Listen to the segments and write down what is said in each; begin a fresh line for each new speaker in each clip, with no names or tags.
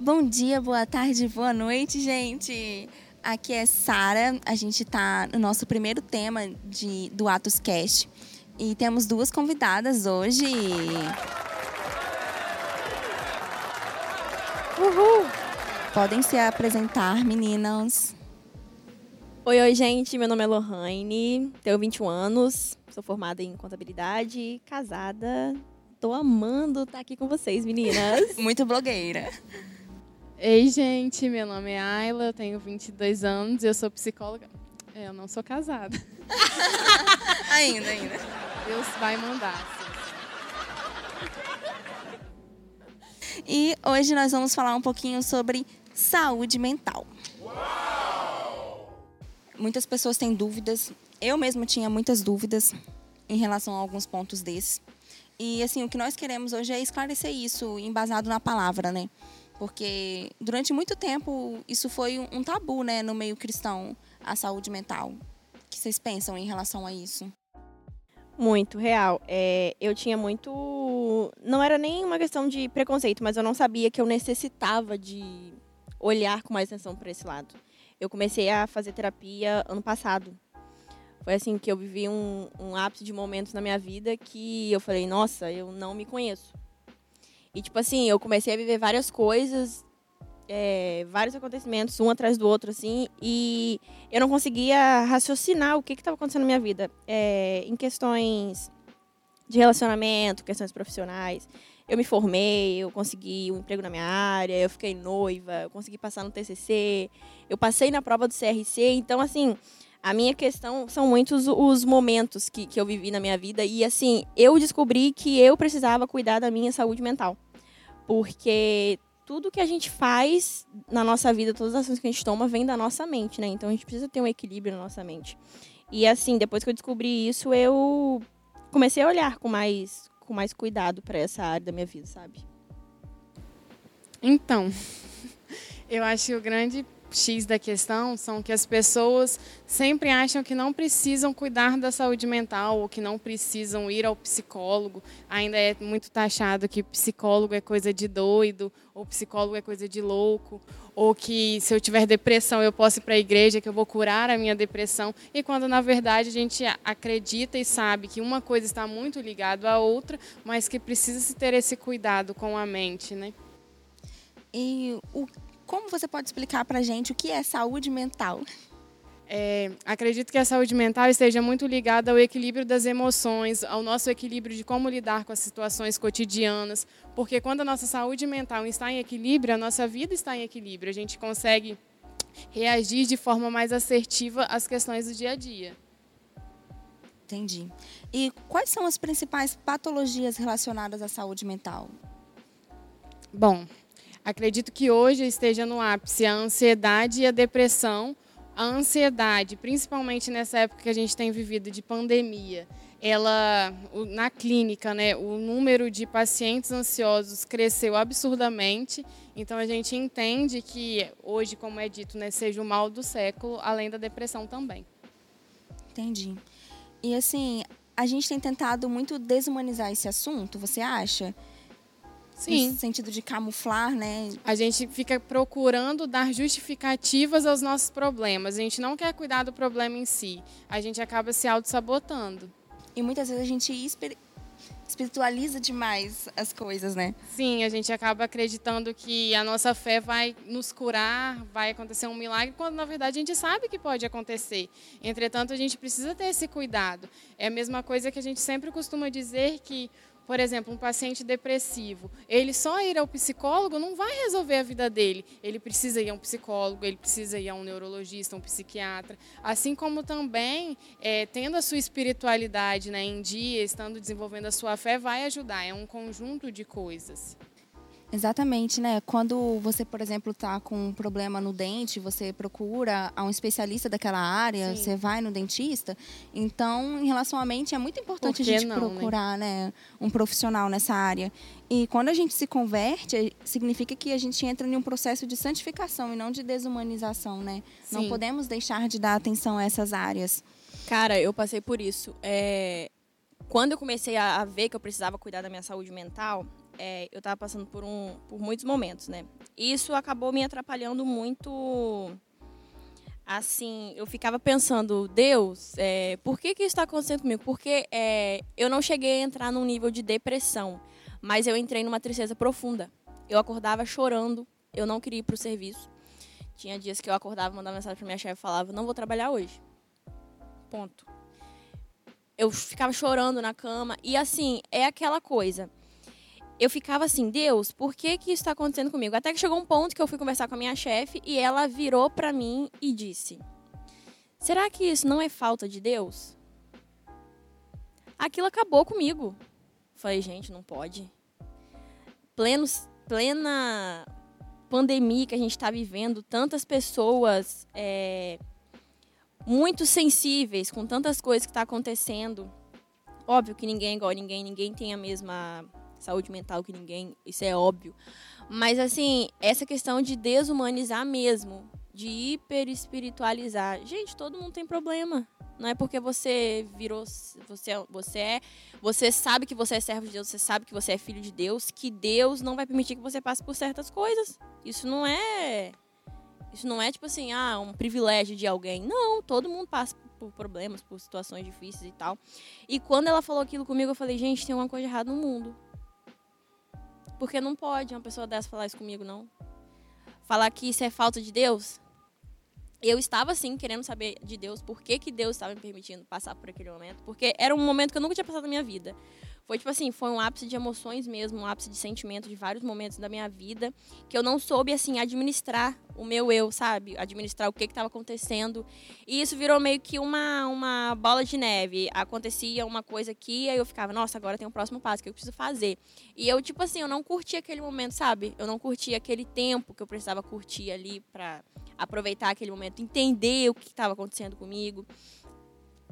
Bom dia, boa tarde, boa noite, gente. Aqui é Sara. A gente está no nosso primeiro tema de, do Atos Cast. E temos duas convidadas hoje. Uhul! Podem se apresentar, meninas.
Oi, oi, gente. Meu nome é Lohane, tenho 21 anos, sou formada em contabilidade, casada. Tô amando estar aqui com vocês, meninas.
Muito blogueira.
Ei, gente, meu nome é Ayla, eu tenho 22 anos, eu sou psicóloga. É, eu não sou casada.
ainda, ainda.
Deus vai mandar.
Sim. E hoje nós vamos falar um pouquinho sobre saúde mental. Uau! Muitas pessoas têm dúvidas. Eu mesma tinha muitas dúvidas em relação a alguns pontos desses. E assim, o que nós queremos hoje é esclarecer isso, embasado na palavra, né? Porque durante muito tempo isso foi um tabu, né, no meio cristão, a saúde mental. O que vocês pensam em relação a isso?
Muito real. É, eu tinha muito. Não era nem uma questão de preconceito, mas eu não sabia que eu necessitava de olhar com mais atenção para esse lado. Eu comecei a fazer terapia ano passado. Foi assim que eu vivi um, um ápice de momentos na minha vida que eu falei: nossa, eu não me conheço. E, tipo assim, eu comecei a viver várias coisas, é, vários acontecimentos, um atrás do outro, assim, e eu não conseguia raciocinar o que estava acontecendo na minha vida. É, em questões de relacionamento, questões profissionais. Eu me formei, eu consegui um emprego na minha área, eu fiquei noiva, eu consegui passar no TCC, eu passei na prova do CRC. Então, assim, a minha questão são muitos os momentos que, que eu vivi na minha vida. E, assim, eu descobri que eu precisava cuidar da minha saúde mental porque tudo que a gente faz na nossa vida, todas as ações que a gente toma, vem da nossa mente, né? Então a gente precisa ter um equilíbrio na nossa mente. E assim, depois que eu descobri isso, eu comecei a olhar com mais, com mais cuidado para essa área da minha vida, sabe?
Então, eu acho que o grande X da questão são que as pessoas sempre acham que não precisam cuidar da saúde mental ou que não precisam ir ao psicólogo. Ainda é muito taxado que psicólogo é coisa de doido, ou psicólogo é coisa de louco, ou que se eu tiver depressão eu posso ir para a igreja que eu vou curar a minha depressão. E quando na verdade a gente acredita e sabe que uma coisa está muito ligada à outra, mas que precisa se ter esse cuidado com a mente, né?
E o como você pode explicar para a gente o que é saúde mental?
É, acredito que a saúde mental esteja muito ligada ao equilíbrio das emoções, ao nosso equilíbrio de como lidar com as situações cotidianas, porque quando a nossa saúde mental está em equilíbrio, a nossa vida está em equilíbrio, a gente consegue reagir de forma mais assertiva às questões do dia a dia.
Entendi. E quais são as principais patologias relacionadas à saúde mental?
Bom, Acredito que hoje esteja no ápice a ansiedade e a depressão. A ansiedade, principalmente nessa época que a gente tem vivido de pandemia, ela na clínica, né, o número de pacientes ansiosos cresceu absurdamente. Então a gente entende que hoje, como é dito, né, seja o mal do século, além da depressão também.
Entendi. E assim, a gente tem tentado muito desumanizar esse assunto, você acha? Sim. No sentido de camuflar, né?
A gente fica procurando dar justificativas aos nossos problemas. A gente não quer cuidar do problema em si. A gente acaba se auto-sabotando.
E muitas vezes a gente espiritualiza demais as coisas, né?
Sim, a gente acaba acreditando que a nossa fé vai nos curar, vai acontecer um milagre, quando na verdade a gente sabe que pode acontecer. Entretanto, a gente precisa ter esse cuidado. É a mesma coisa que a gente sempre costuma dizer que por exemplo, um paciente depressivo, ele só ir ao psicólogo não vai resolver a vida dele. Ele precisa ir a um psicólogo, ele precisa ir a um neurologista, um psiquiatra. Assim como também, é, tendo a sua espiritualidade né, em dia, estando desenvolvendo a sua fé, vai ajudar. É um conjunto de coisas.
Exatamente, né? Quando você, por exemplo, está com um problema no dente, você procura um especialista daquela área, Sim. você vai no dentista. Então, em relação à mente, é muito importante a gente não, né? procurar né? né? um profissional nessa área. E quando a gente se converte, é, significa que a gente entra em um processo de santificação e não de desumanização, né? Sim. Não podemos deixar de dar atenção a essas áreas.
Cara, eu passei por isso. É... Quando eu comecei a ver que eu precisava cuidar da minha saúde mental, é, eu estava passando por, um, por muitos momentos, né? Isso acabou me atrapalhando muito. Assim, eu ficava pensando, Deus, é, por que, que isso está acontecendo comigo? Porque é, eu não cheguei a entrar num nível de depressão, mas eu entrei numa tristeza profunda. Eu acordava chorando, eu não queria ir para o serviço. Tinha dias que eu acordava, mandava mensagem para minha chefe e falava, não vou trabalhar hoje. Ponto. Eu ficava chorando na cama. E assim, é aquela coisa eu ficava assim, Deus, por que que isso está acontecendo comigo? Até que chegou um ponto que eu fui conversar com a minha chefe e ela virou para mim e disse: Será que isso não é falta de Deus? Aquilo acabou comigo. Falei, gente, não pode. Plena pandemia que a gente está vivendo, tantas pessoas é, muito sensíveis com tantas coisas que está acontecendo. Óbvio que ninguém é igual a ninguém, ninguém tem a mesma saúde mental que ninguém, isso é óbvio. Mas assim, essa questão de desumanizar mesmo, de hiper espiritualizar. Gente, todo mundo tem problema. Não é porque você virou, você, você é, você sabe que você é servo de Deus, você sabe que você é filho de Deus, que Deus não vai permitir que você passe por certas coisas. Isso não é, isso não é tipo assim, ah, um privilégio de alguém. Não, todo mundo passa por problemas, por situações difíceis e tal. E quando ela falou aquilo comigo, eu falei, gente, tem uma coisa errada no mundo. Porque não pode uma pessoa dessa falar isso comigo, não. Falar que isso é falta de Deus. Eu estava, sim, querendo saber de Deus, por que, que Deus estava me permitindo passar por aquele momento. Porque era um momento que eu nunca tinha passado na minha vida. Foi tipo assim, foi um ápice de emoções mesmo, um ápice de sentimento de vários momentos da minha vida que eu não soube assim administrar o meu eu, sabe? Administrar o que estava acontecendo. E isso virou meio que uma, uma bola de neve. Acontecia uma coisa aqui, aí eu ficava, nossa, agora tem um próximo passo que eu preciso fazer. E eu, tipo assim, eu não curti aquele momento, sabe? Eu não curti aquele tempo que eu precisava curtir ali para aproveitar aquele momento, entender o que estava acontecendo comigo.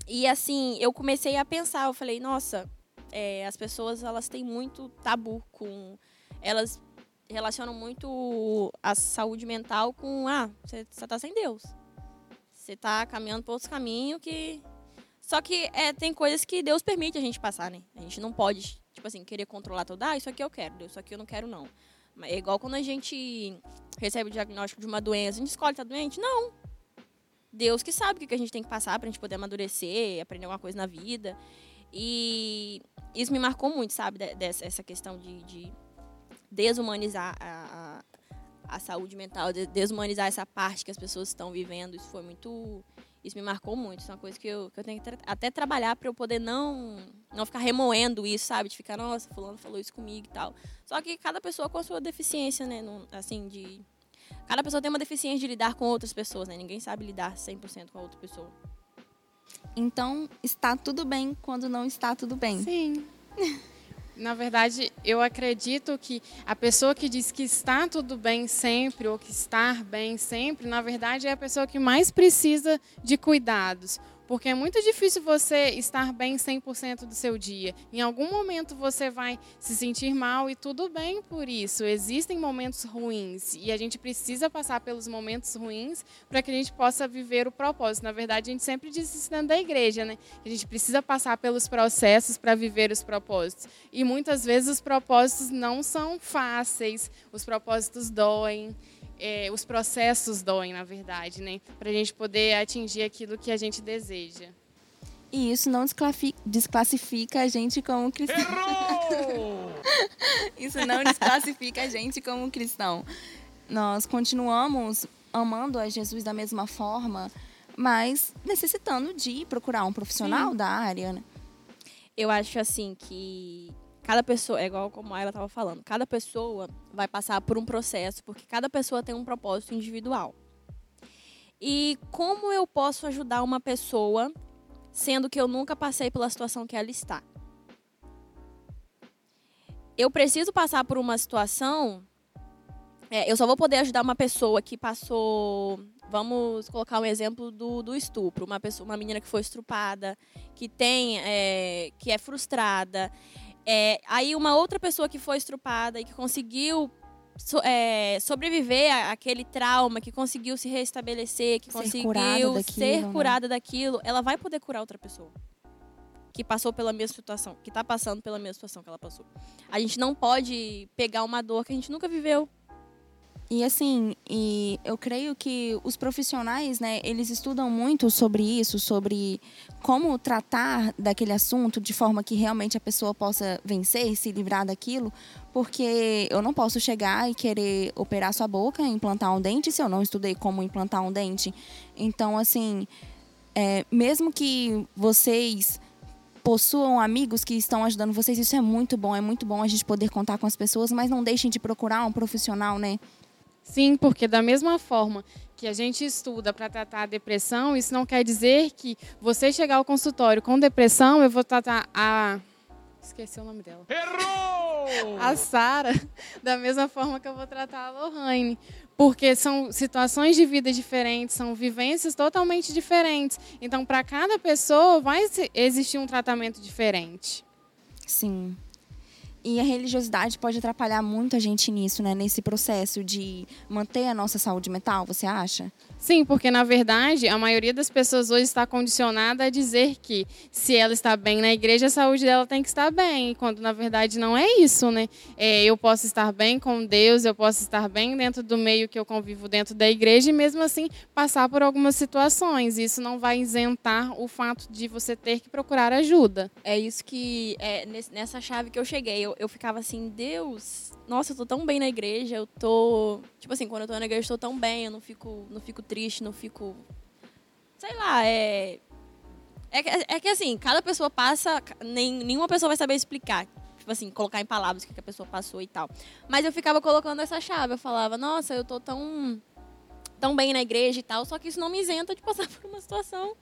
E assim, eu comecei a pensar, eu falei, nossa, é, as pessoas elas têm muito tabu com. Elas relacionam muito a saúde mental com ah, você está sem Deus. Você está caminhando por outros caminhos que. Só que é, tem coisas que Deus permite a gente passar, né? A gente não pode, tipo assim, querer controlar tudo. Ah, isso aqui eu quero, isso aqui eu não quero, não. É igual quando a gente recebe o diagnóstico de uma doença, a gente escolhe tá doente? Não. Deus que sabe o que a gente tem que passar para a gente poder amadurecer, aprender alguma coisa na vida. E isso me marcou muito, sabe? Dessa essa questão de, de desumanizar a, a, a, saúde mental, de desumanizar essa parte que as pessoas estão vivendo. Isso foi muito. Isso me marcou muito. Isso é uma coisa que eu, que eu tenho que tra até trabalhar para eu poder não, não ficar remoendo isso, sabe? De ficar, nossa, fulano falou isso comigo e tal. Só que cada pessoa com a sua deficiência, né? assim, de. Cada pessoa tem uma deficiência de lidar com outras pessoas, né? Ninguém sabe lidar 100% com a outra pessoa.
Então, está tudo bem quando não está tudo bem.
Sim. Na verdade, eu acredito que a pessoa que diz que está tudo bem sempre ou que estar bem sempre, na verdade, é a pessoa que mais precisa de cuidados. Porque é muito difícil você estar bem 100% do seu dia. Em algum momento você vai se sentir mal e tudo bem por isso. Existem momentos ruins e a gente precisa passar pelos momentos ruins para que a gente possa viver o propósito. Na verdade, a gente sempre diz isso dentro da igreja, né? A gente precisa passar pelos processos para viver os propósitos. E muitas vezes os propósitos não são fáceis, os propósitos doem é, os processos doem, na verdade, né? Para a gente poder atingir aquilo que a gente deseja.
E isso não desclassifica a gente como cristão.
Errou!
isso não desclassifica a gente como cristão. Nós continuamos amando a Jesus da mesma forma, mas necessitando de procurar um profissional Sim. da área. Né?
Eu acho assim que cada pessoa, é igual como ela estava falando, cada pessoa vai passar por um processo, porque cada pessoa tem um propósito individual. E como eu posso ajudar uma pessoa sendo que eu nunca passei pela situação que ela está? eu preciso passar por uma situação. É, eu só vou poder ajudar uma pessoa que passou. Vamos colocar um exemplo do, do estupro. Uma, pessoa, uma menina que foi estrupada, que tem. É, que é frustrada. É, aí uma outra pessoa que foi estrupada e que conseguiu so, é, sobreviver àquele trauma, que conseguiu se restabelecer, que
Ser
conseguiu
curada daquilo,
ser
né?
curada daquilo, ela vai poder curar outra pessoa. Que passou pela mesma situação, que está passando pela mesma situação que ela passou. A gente não pode pegar uma dor que a gente nunca viveu.
E assim, e eu creio que os profissionais, né, eles estudam muito sobre isso, sobre como tratar daquele assunto de forma que realmente a pessoa possa vencer e se livrar daquilo, porque eu não posso chegar e querer operar sua boca, implantar um dente, se eu não estudei como implantar um dente. Então, assim, é, mesmo que vocês possuam amigos que estão ajudando vocês, isso é muito bom, é muito bom a gente poder contar com as pessoas, mas não deixem de procurar um profissional, né?
Sim, porque da mesma forma que a gente estuda para tratar a depressão, isso não quer dizer que você chegar ao consultório com depressão, eu vou tratar a. Esqueci o nome dela.
Errou!
A Sara, da mesma forma que eu vou tratar a Lohane. Porque são situações de vida diferentes, são vivências totalmente diferentes. Então, para cada pessoa, vai existir um tratamento diferente.
Sim. E a religiosidade pode atrapalhar muito a gente nisso, né? Nesse processo de manter a nossa saúde mental, você acha?
Sim, porque na verdade a maioria das pessoas hoje está condicionada a dizer que se ela está bem na igreja, a saúde dela tem que estar bem, quando na verdade não é isso, né? É, eu posso estar bem com Deus, eu posso estar bem dentro do meio que eu convivo dentro da igreja e mesmo assim passar por algumas situações. Isso não vai isentar o fato de você ter que procurar ajuda.
É isso que. É nessa chave que eu cheguei. Eu, eu ficava assim, Deus, nossa, eu tô tão bem na igreja, eu tô. Tipo assim, quando eu tô na igreja, eu tô tão bem, eu não fico, não fico triste, não fico. Sei lá, é. É que, é que assim, cada pessoa passa. Nem, nenhuma pessoa vai saber explicar. Tipo assim, colocar em palavras o que a pessoa passou e tal. Mas eu ficava colocando essa chave. Eu falava, nossa, eu tô tão. tão bem na igreja e tal. Só que isso não me isenta de passar por uma situação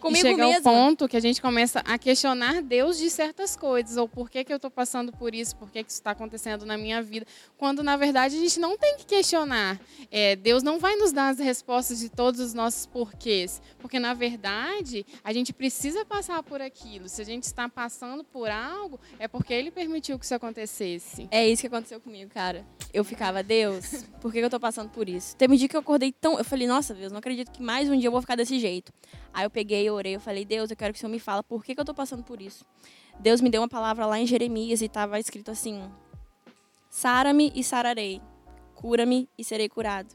comigo
e chega
mesma.
ao ponto que a gente começa a questionar Deus de certas coisas, ou por que, que eu estou passando por isso, por que, que isso está acontecendo na minha vida, quando na verdade a gente não tem que questionar. É, Deus não vai nos dar as respostas de todos os nossos porquês, porque na verdade a gente precisa passar por aquilo. Se a gente está passando por algo, é porque Ele permitiu que isso acontecesse.
É isso que aconteceu comigo, cara. Eu ficava, Deus, por que que eu tô passando por isso? Teve um dia que eu acordei tão. Eu falei, nossa, Deus, não acredito que mais um dia eu vou ficar desse jeito. Aí eu peguei, eu orei, eu falei, Deus, eu quero que o Senhor me fala por que, que eu tô passando por isso. Deus me deu uma palavra lá em Jeremias e tava escrito assim: Sara-me e sararei, cura-me e serei curado.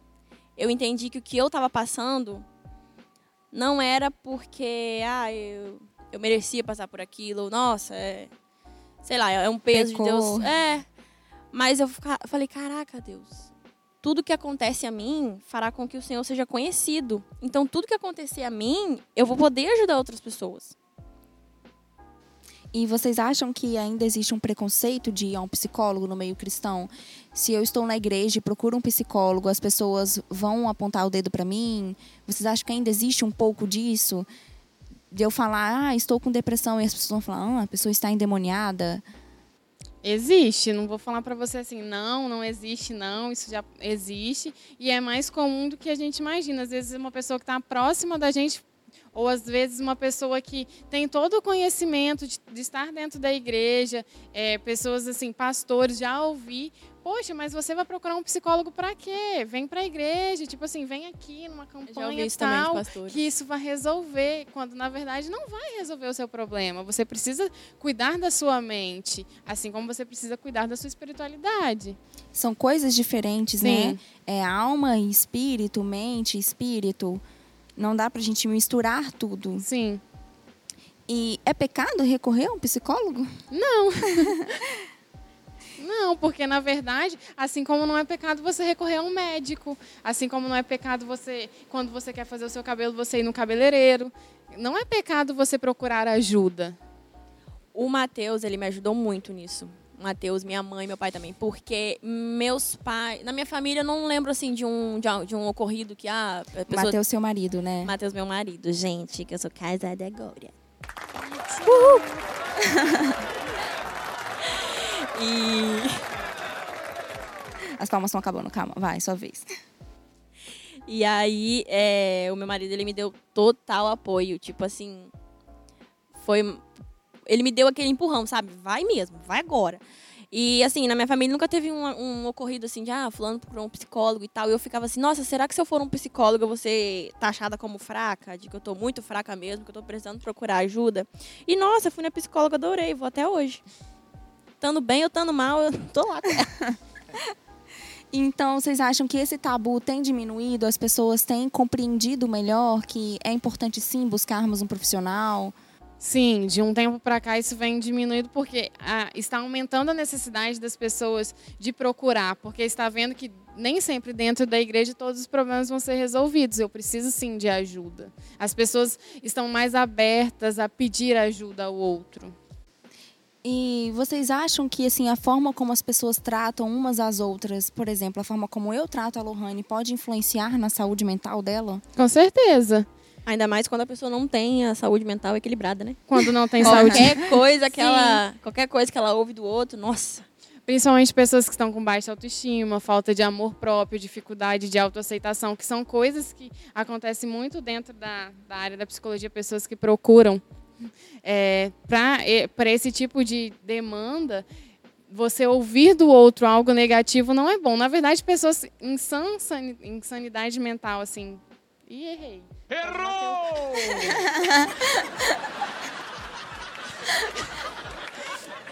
Eu entendi que o que eu tava passando não era porque, ah, eu, eu merecia passar por aquilo, nossa, é. Sei lá, é um peso
Pecou.
de Deus. É. Mas eu fica- eu falei, caraca, Deus. Tudo que acontece a mim fará com que o Senhor seja conhecido. Então, tudo que acontecer a mim, eu vou poder ajudar outras pessoas.
E vocês acham que ainda existe um preconceito de ir a um psicólogo no meio cristão? Se eu estou na igreja e procuro um psicólogo, as pessoas vão apontar o dedo para mim? Vocês acham que ainda existe um pouco disso? De eu falar, ah, estou com depressão, e as pessoas vão falar, ah, a pessoa está endemoniada.
Existe, não vou falar para você assim, não, não existe, não, isso já existe e é mais comum do que a gente imagina. Às vezes uma pessoa que está próxima da gente ou às vezes uma pessoa que tem todo o conhecimento de, de estar dentro da igreja, é, pessoas assim, pastores, já ouvi, poxa, mas você vai procurar um psicólogo para quê? Vem para a igreja, tipo assim, vem aqui numa campanha
isso
tal, que isso vai resolver, quando na verdade não vai resolver o seu problema. Você precisa cuidar da sua mente, assim como você precisa cuidar da sua espiritualidade.
São coisas diferentes, né?
Sim.
É alma e espírito, mente e espírito. Não dá pra gente misturar tudo.
Sim.
E é pecado recorrer a um psicólogo?
Não, porque na verdade, assim como não é pecado você recorrer a um médico, assim como não é pecado você, quando você quer fazer o seu cabelo, você ir no cabeleireiro, não é pecado você procurar ajuda.
O Matheus, ele me ajudou muito nisso. O Matheus, minha mãe, meu pai também. Porque meus pais... Na minha família, eu não lembro, assim, de um, de um, de um ocorrido que, ah, a pessoa...
Mateus, seu marido, né?
Matheus, meu marido. Gente, que eu sou casada agora. E.
As palmas estão acabando, calma, vai, sua vez.
E aí, é, o meu marido, ele me deu total apoio. Tipo assim, foi... Ele me deu aquele empurrão, sabe? Vai mesmo, vai agora. E assim, na minha família nunca teve um, um ocorrido assim de, ah, fulano procurou um psicólogo e tal. E eu ficava assim, nossa, será que se eu for um psicólogo eu vou ser taxada como fraca? De que eu tô muito fraca mesmo, que eu tô precisando procurar ajuda. E nossa, fui na psicóloga, adorei, vou até hoje. Tando bem ou tando mal, eu tô lá.
Então, vocês acham que esse tabu tem diminuído? As pessoas têm compreendido melhor que é importante sim buscarmos um profissional?
Sim, de um tempo para cá isso vem diminuindo porque ah, está aumentando a necessidade das pessoas de procurar, porque está vendo que nem sempre dentro da igreja todos os problemas vão ser resolvidos. Eu preciso sim de ajuda. As pessoas estão mais abertas a pedir ajuda ao outro.
E vocês acham que assim a forma como as pessoas tratam umas às outras, por exemplo, a forma como eu trato a Lohane pode influenciar na saúde mental dela?
Com certeza.
Ainda mais quando a pessoa não tem a saúde mental equilibrada, né?
Quando não tem saúde.
Qualquer coisa que ela, qualquer coisa que ela ouve do outro, nossa.
Principalmente pessoas que estão com baixa autoestima, falta de amor próprio, dificuldade de autoaceitação, que são coisas que acontecem muito dentro da, da área da psicologia, pessoas que procuram é, para esse tipo de demanda, você ouvir do outro algo negativo não é bom. Na verdade, pessoas em insanidade mental, assim. Ih, errei. Errou!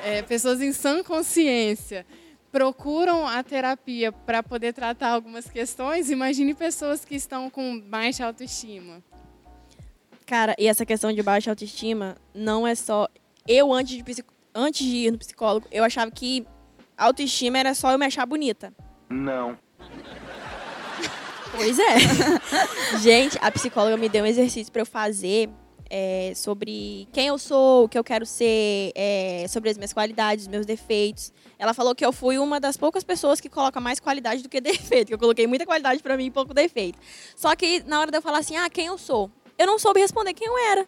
é, pessoas em sã consciência procuram a terapia para poder tratar algumas questões. Imagine pessoas que estão com baixa autoestima.
Cara, e essa questão de baixa autoestima não é só. Eu, antes de, psico... antes de ir no psicólogo, eu achava que autoestima era só eu me achar bonita.
Não.
Pois é. Gente, a psicóloga me deu um exercício para eu fazer é, sobre quem eu sou, o que eu quero ser, é, sobre as minhas qualidades, meus defeitos. Ela falou que eu fui uma das poucas pessoas que coloca mais qualidade do que defeito, que eu coloquei muita qualidade para mim e pouco defeito. Só que na hora de eu falar assim, ah, quem eu sou? eu não soube responder quem eu era.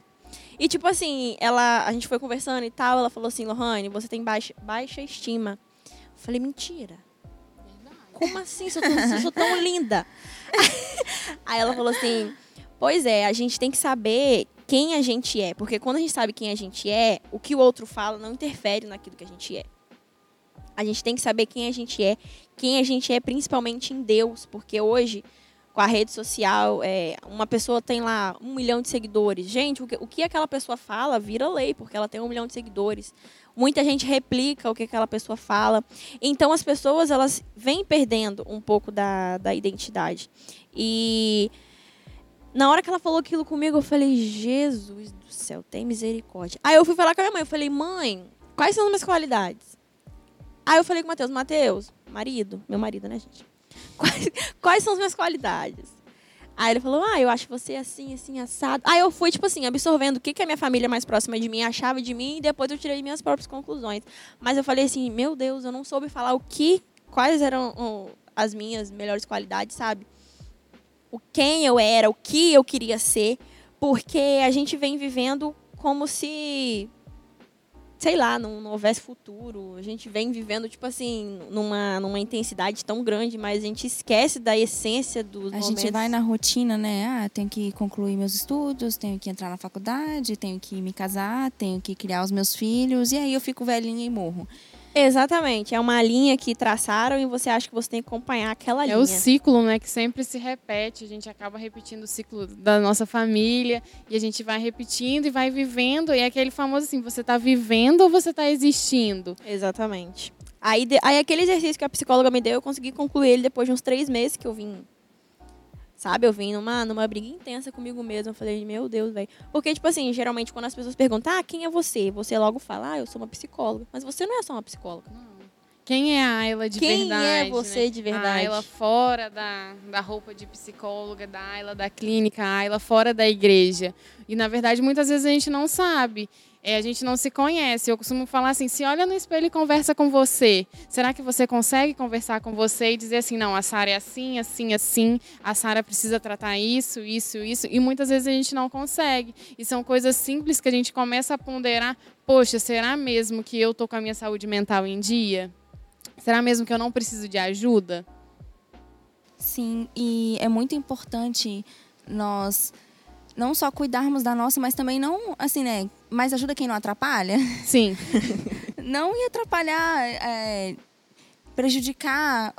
E, tipo assim, ela, a gente foi conversando e tal, ela falou assim, Lohane, você tem baixa, baixa estima. Eu falei, mentira. Como assim? Eu eu sou tão linda. Aí ela falou assim, pois é, a gente tem que saber quem a gente é. Porque quando a gente sabe quem a gente é, o que o outro fala não interfere naquilo que a gente é. A gente tem que saber quem a gente é, quem a gente é principalmente em Deus. Porque hoje com a rede social, é, uma pessoa tem lá um milhão de seguidores. Gente, o que, o que aquela pessoa fala vira lei, porque ela tem um milhão de seguidores. Muita gente replica o que aquela pessoa fala. Então, as pessoas, elas vêm perdendo um pouco da, da identidade. E na hora que ela falou aquilo comigo, eu falei, Jesus do céu, tem misericórdia. Aí eu fui falar com a minha mãe, eu falei, mãe, quais são as minhas qualidades? Aí eu falei com o Matheus, Matheus, marido, meu marido, né, gente? Quais, quais são as minhas qualidades? Aí ele falou, ah, eu acho você assim, assim, assado. Aí eu fui, tipo assim, absorvendo o que, que a minha família mais próxima de mim achava de mim e depois eu tirei minhas próprias conclusões. Mas eu falei assim, meu Deus, eu não soube falar o que, quais eram as minhas melhores qualidades, sabe? O quem eu era, o que eu queria ser, porque a gente vem vivendo como se sei lá, não, não, houvesse futuro. A gente vem vivendo, tipo assim, numa, numa intensidade tão grande, mas a gente esquece da essência dos
a
momentos.
A gente vai na rotina, né? Ah, tenho que concluir meus estudos, tenho que entrar na faculdade, tenho que me casar, tenho que criar os meus filhos, e aí eu fico velhinha e morro.
Exatamente. É uma linha que traçaram e você acha que você tem que acompanhar aquela
é
linha.
É o ciclo, né, que sempre se repete. A gente acaba repetindo o ciclo da nossa família e a gente vai repetindo e vai vivendo. E é aquele famoso assim, você está vivendo ou você está existindo?
Exatamente. Aí, aí aquele exercício que a psicóloga me deu, eu consegui concluir ele depois de uns três meses que eu vim Sabe? Eu vim numa, numa briga intensa comigo mesma. Eu falei, meu Deus, velho. Porque, tipo assim, geralmente quando as pessoas perguntam, ah, quem é você? Você logo fala, ah, eu sou uma psicóloga. Mas você não é só uma psicóloga.
Não. Quem é a Ayla de
Quem
verdade?
Quem é você
né?
de verdade? A
Ayla fora da, da roupa de psicóloga, da Ayla da clínica, a Ayla fora da igreja. E, na verdade, muitas vezes a gente não sabe. É, a gente não se conhece. Eu costumo falar assim: se olha no espelho e conversa com você, será que você consegue conversar com você e dizer assim: não, a Sara é assim, assim, assim, a Sara precisa tratar isso, isso, isso? E muitas vezes a gente não consegue. E são coisas simples que a gente começa a ponderar: poxa, será mesmo que eu tô com a minha saúde mental em dia? Será mesmo que eu não preciso de ajuda?
Sim, e é muito importante nós não só cuidarmos da nossa, mas também não, assim, né? Mais ajuda quem não atrapalha.
Sim.
não ia atrapalhar, é, prejudicar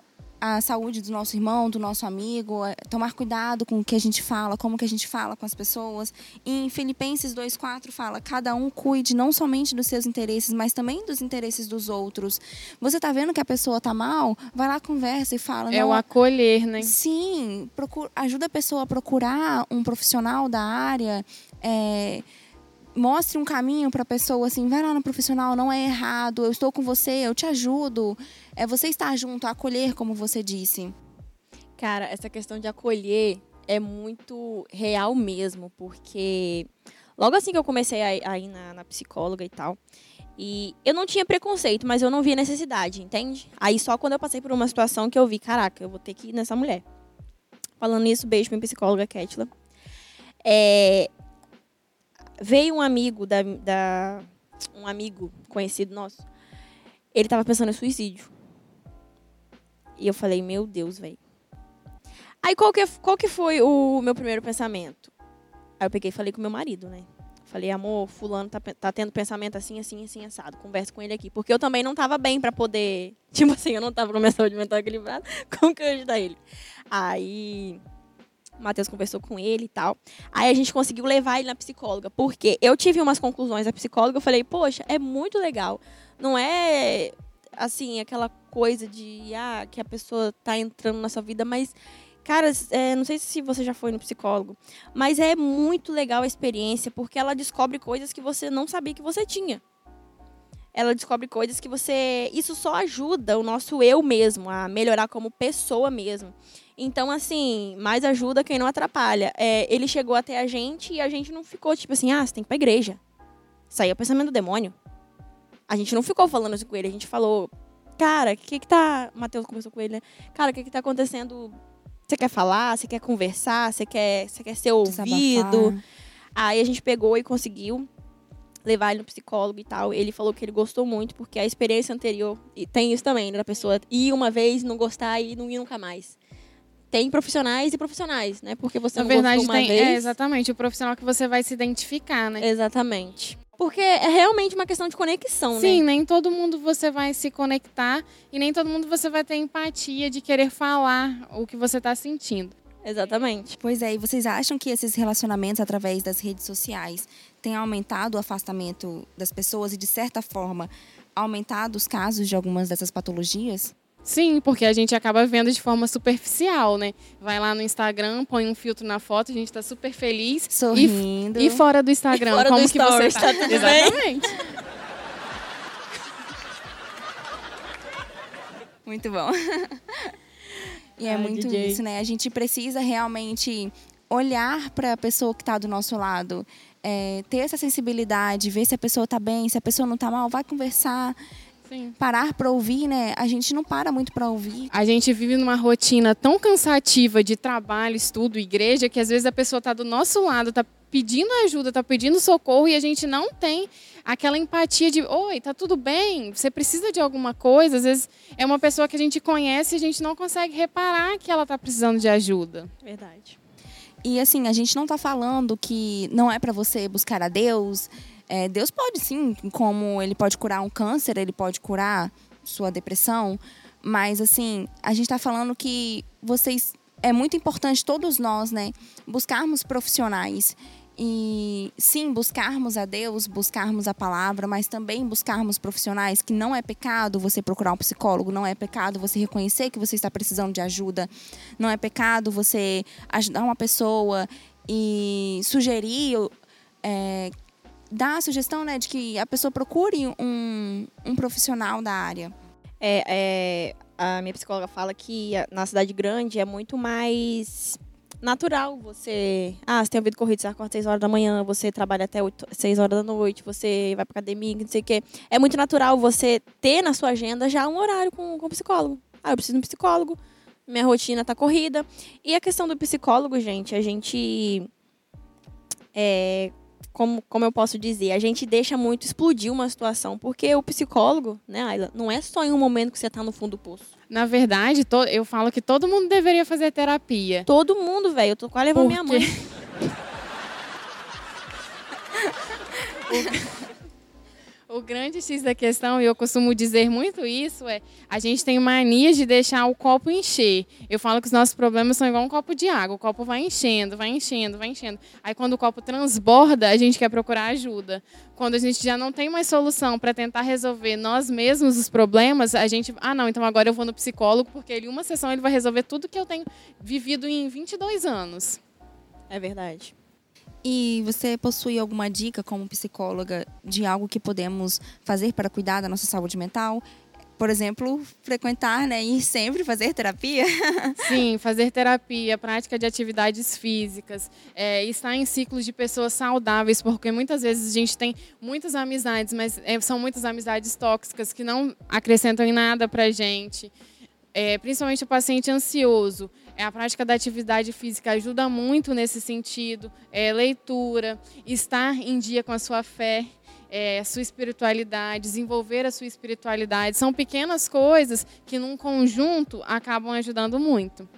a saúde do nosso irmão, do nosso amigo, é, tomar cuidado com o que a gente fala, como que a gente fala com as pessoas. Em Filipenses 2:4 fala: "Cada um cuide não somente dos seus interesses, mas também dos interesses dos outros". Você tá vendo que a pessoa tá mal? Vai lá conversa e fala:
É o acolher, né?
Sim, procura, ajuda a pessoa a procurar um profissional da área, é, mostre um caminho para a pessoa assim, vai lá no profissional, não é errado, eu estou com você, eu te ajudo. É você estar junto, acolher, como você disse.
Cara, essa questão de acolher é muito real mesmo, porque logo assim que eu comecei a, ir na, na psicóloga e tal, e eu não tinha preconceito, mas eu não via necessidade, entende? Aí só quando eu passei por uma situação que eu vi, caraca, eu vou ter que ir nessa mulher. Falando isso, beijo minha psicóloga, Ketla. É, veio um amigo da, da, um amigo conhecido nosso. Ele tava pensando em suicídio. E eu falei, meu Deus, velho. Aí qual que, qual que foi o meu primeiro pensamento? Aí eu peguei e falei com meu marido, né? Falei, amor, fulano tá, tá tendo pensamento assim, assim, assim, assado. Conversa com ele aqui. Porque eu também não tava bem para poder. Tipo assim, eu não tava com minha saúde mental equilibrada. Como que eu ajudar ele? Aí o Matheus conversou com ele e tal. Aí a gente conseguiu levar ele na psicóloga. Porque eu tive umas conclusões da psicóloga. Eu falei, poxa, é muito legal. Não é assim, aquela coisa de ah, que a pessoa tá entrando na sua vida, mas. Cara, é, não sei se você já foi no psicólogo, mas é muito legal a experiência, porque ela descobre coisas que você não sabia que você tinha. Ela descobre coisas que você. Isso só ajuda o nosso eu mesmo a melhorar como pessoa mesmo. Então, assim, mais ajuda quem não atrapalha. É, ele chegou até a gente e a gente não ficou tipo assim, ah, você tem que ir pra igreja. Isso aí é o pensamento do demônio. A gente não ficou falando isso com ele, a gente falou, cara, o que que tá. Matheus conversou com ele, né? Cara, o que que tá acontecendo? Você quer falar? Você quer conversar? Você quer, você quer ser ouvido? Desabafar. Aí a gente pegou e conseguiu levar ele no psicólogo e tal. Ele falou que ele gostou muito, porque a experiência anterior. E tem isso também, né? Da pessoa ir uma vez, não gostar e não ir nunca mais tem profissionais e profissionais, né? Porque você
Na
não
verdade,
tem,
vez... é exatamente o profissional que você vai se identificar, né?
Exatamente. Porque é realmente uma questão de conexão,
Sim, né?
Sim,
nem todo mundo você vai se conectar e nem todo mundo você vai ter empatia de querer falar o que você está sentindo.
Exatamente.
Pois é, e vocês acham que esses relacionamentos através das redes sociais têm aumentado o afastamento das pessoas e, de certa forma, aumentado os casos de algumas dessas patologias?
Sim, porque a gente acaba vendo de forma superficial, né? Vai lá no Instagram, põe um filtro na foto, a gente está super feliz.
Sorrindo.
E, e fora do Instagram,
fora
como
do
que stories, você
tá? tá
Exatamente.
Muito bom. e é
Ai,
muito
DJ.
isso, né? A gente precisa realmente olhar para a pessoa que está do nosso lado, é, ter essa sensibilidade, ver se a pessoa está bem, se a pessoa não está mal, vai conversar.
Sim.
Parar para ouvir, né? A gente não para muito para ouvir.
A gente vive numa rotina tão cansativa de trabalho, estudo, igreja, que às vezes a pessoa está do nosso lado, está pedindo ajuda, está pedindo socorro e a gente não tem aquela empatia de, oi, tá tudo bem? Você precisa de alguma coisa? Às vezes é uma pessoa que a gente conhece e a gente não consegue reparar que ela está precisando de ajuda.
Verdade.
E assim, a gente não está falando que não é para você buscar a Deus. É, Deus pode sim, como ele pode curar um câncer, ele pode curar sua depressão. Mas assim, a gente está falando que vocês é muito importante todos nós, né, buscarmos profissionais e sim buscarmos a Deus, buscarmos a palavra, mas também buscarmos profissionais que não é pecado você procurar um psicólogo, não é pecado você reconhecer que você está precisando de ajuda, não é pecado você ajudar uma pessoa e sugerir, é, dar a sugestão né, de que a pessoa procure um, um profissional da área.
É, é, a minha psicóloga fala que na cidade grande é muito mais natural você. Ah, você tem ouvido corrida, você acorda 6 horas da manhã, você trabalha até 8, 6 horas da noite, você vai pra academia, não sei o quê. É muito natural você ter na sua agenda já um horário com, com psicólogo. Ah, eu preciso de um psicólogo, minha rotina tá corrida. E a questão do psicólogo, gente, a gente. É, como, como eu posso dizer, a gente deixa muito explodir uma situação, porque o psicólogo, né, Ayla, não é só em um momento que você está no fundo do poço.
Na verdade, eu falo que todo mundo deveria fazer terapia.
Todo mundo, velho. Eu tô quase levando minha mãe.
O grande X da questão, e eu costumo dizer muito isso, é a gente tem mania de deixar o copo encher. Eu falo que os nossos problemas são igual um copo de água. O copo vai enchendo, vai enchendo, vai enchendo. Aí quando o copo transborda, a gente quer procurar ajuda. Quando a gente já não tem mais solução para tentar resolver nós mesmos os problemas, a gente, ah não, então agora eu vou no psicólogo, porque em uma sessão ele vai resolver tudo que eu tenho vivido em 22 anos.
É verdade.
E você possui alguma dica como psicóloga de algo que podemos fazer para cuidar da nossa saúde mental? Por exemplo, frequentar, né, ir sempre fazer terapia?
Sim, fazer terapia, prática de atividades físicas, é, estar em ciclos de pessoas saudáveis, porque muitas vezes a gente tem muitas amizades, mas é, são muitas amizades tóxicas que não acrescentam em nada para a gente. É, principalmente o paciente ansioso. É, a prática da atividade física ajuda muito nesse sentido. É, leitura, estar em dia com a sua fé, é, sua espiritualidade, desenvolver a sua espiritualidade. São pequenas coisas que, num conjunto, acabam ajudando muito.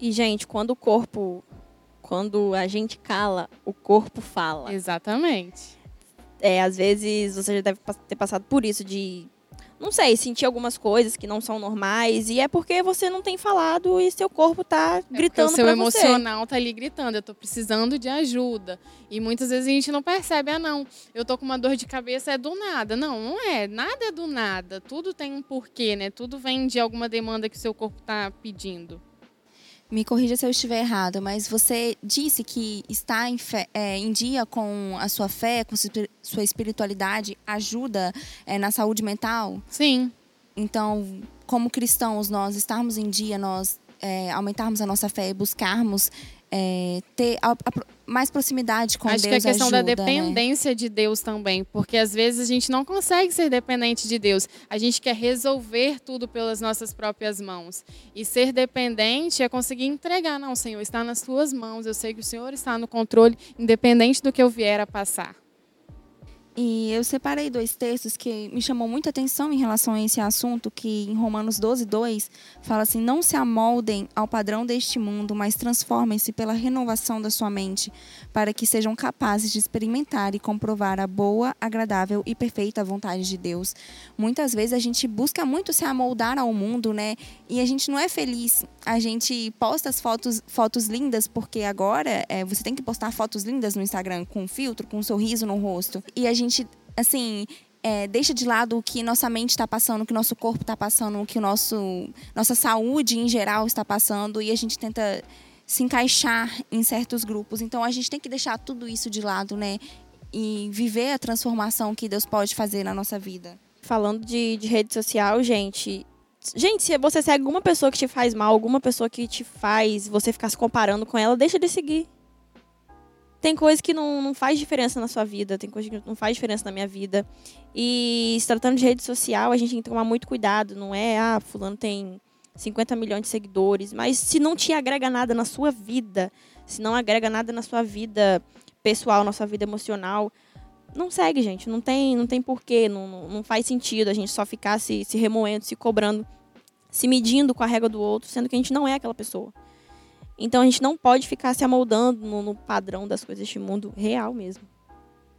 E, gente, quando o corpo. Quando a gente cala, o corpo fala.
Exatamente.
É, às vezes você já deve ter passado por isso de não sei, sentir algumas coisas que não são normais. E é porque você não tem falado e seu corpo tá é gritando
é o seu emocional tá ali gritando, eu tô precisando de ajuda. E muitas vezes a gente não percebe, ah não, eu tô com uma dor de cabeça, é do nada. Não, não é, nada é do nada. Tudo tem um porquê, né? Tudo vem de alguma demanda que o seu corpo tá pedindo.
Me corrija se eu estiver errado, mas você disse que estar em, fé, é, em dia com a sua fé, com sua espiritualidade, ajuda é, na saúde mental?
Sim.
Então, como cristãos, nós estarmos em dia, nós é, aumentarmos a nossa fé e buscarmos é, ter a, a, mais proximidade com
Acho
Deus.
Acho que a questão
ajuda,
da dependência
né?
de Deus também, porque às vezes a gente não consegue ser dependente de Deus. A gente quer resolver tudo pelas nossas próprias mãos. E ser dependente é conseguir entregar, não, Senhor, está nas tuas mãos. Eu sei que o Senhor está no controle, independente do que eu vier a passar.
E eu separei dois textos que me chamou muita atenção em relação a esse assunto, que em Romanos 12, 2, fala assim, não se amoldem ao padrão deste mundo, mas transformem-se pela renovação da sua mente, para que sejam capazes de experimentar e comprovar a boa, agradável e perfeita vontade de Deus. Muitas vezes a gente busca muito se amoldar ao mundo, né? E a gente não é feliz. A gente posta as fotos, fotos lindas, porque agora é, você tem que postar fotos lindas no Instagram com filtro, com um sorriso no rosto. E a gente, assim, é, deixa de lado o que nossa mente está passando, o que nosso corpo está passando, o que o nosso, nossa saúde em geral está passando, e a gente tenta se encaixar em certos grupos. Então a gente tem que deixar tudo isso de lado, né? E viver a transformação que Deus pode fazer na nossa vida.
Falando de, de rede social, gente. Gente, se você segue alguma pessoa que te faz mal, alguma pessoa que te faz você ficar se comparando com ela, deixa de seguir tem coisa que não, não faz diferença na sua vida, tem coisa que não faz diferença na minha vida. E se tratando de rede social, a gente tem que tomar muito cuidado. Não é, ah, fulano tem 50 milhões de seguidores. Mas se não te agrega nada na sua vida, se não agrega nada na sua vida pessoal, na sua vida emocional, não segue, gente. Não tem, não tem porquê, não, não, não faz sentido a gente só ficar se, se remoendo, se cobrando, se medindo com a régua do outro, sendo que a gente não é aquela pessoa. Então a gente não pode ficar se amoldando no, no padrão das coisas deste mundo real mesmo.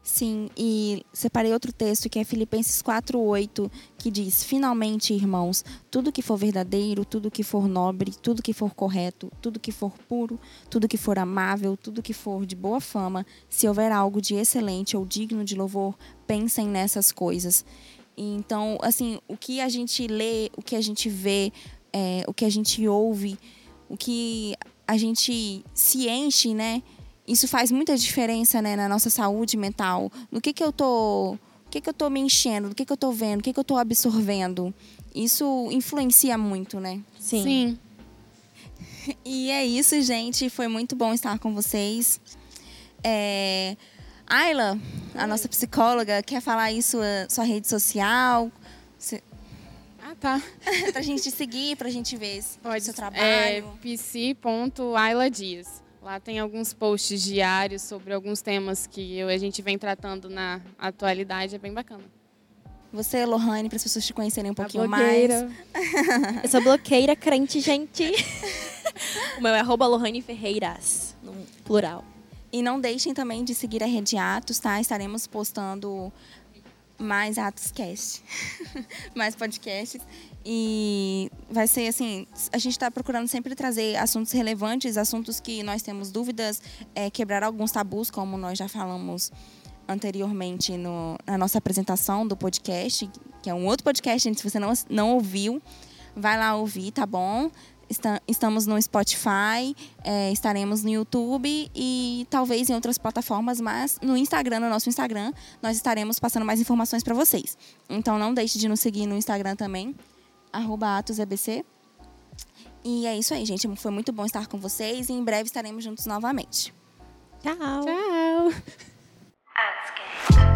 Sim, e separei outro texto que é Filipenses 4:8, que diz: "Finalmente, irmãos, tudo que for verdadeiro, tudo que for nobre, tudo que for correto, tudo que for puro, tudo que for amável, tudo que for de boa fama, se houver algo de excelente ou digno de louvor, pensem nessas coisas." Então, assim, o que a gente lê, o que a gente vê, é, o que a gente ouve, o que a gente se enche, né? Isso faz muita diferença, né, na nossa saúde mental. No que que eu tô, o que que eu tô me enchendo, do que que eu tô vendo, o que que eu tô absorvendo. Isso influencia muito, né?
Sim. Sim.
E é isso, gente. Foi muito bom estar com vocês. É... Ayla, a nossa psicóloga, quer falar aí sua, sua rede social?
Ah, tá.
pra gente te seguir, pra gente ver o
Pode
seu
É,
trabalho.
pc.ayla Dias. Lá tem alguns posts diários sobre alguns temas que eu- a gente vem tratando na atualidade. É bem bacana.
Você, Lohane, para as pessoas te conhecerem um pouquinho mais.
Eu sou bloqueira crente, gente. o meu é arroba Lohane Ferreiras, no plural.
E não deixem também de seguir a Rede Atos, tá? Estaremos postando mais Atos Cast, mais podcasts. E vai ser assim, a gente está procurando sempre trazer assuntos relevantes, assuntos que nós temos dúvidas, é, quebrar alguns tabus, como nós já falamos anteriormente no- na nossa apresentação do podcast, que é um outro podcast, gente, se você não, não ouviu, vai lá ouvir, tá bom? Esta- Estamos no Spotify, é, estaremos no YouTube e talvez em outras plataformas, mas no Instagram, no nosso Instagram, nós estaremos passando mais informações para vocês. Então não deixe de nos seguir no Instagram também, arroba AtosEBC. E é isso aí, gente. Foi muito bom estar com vocês e em breve estaremos juntos novamente.
Tchau.
Tchau!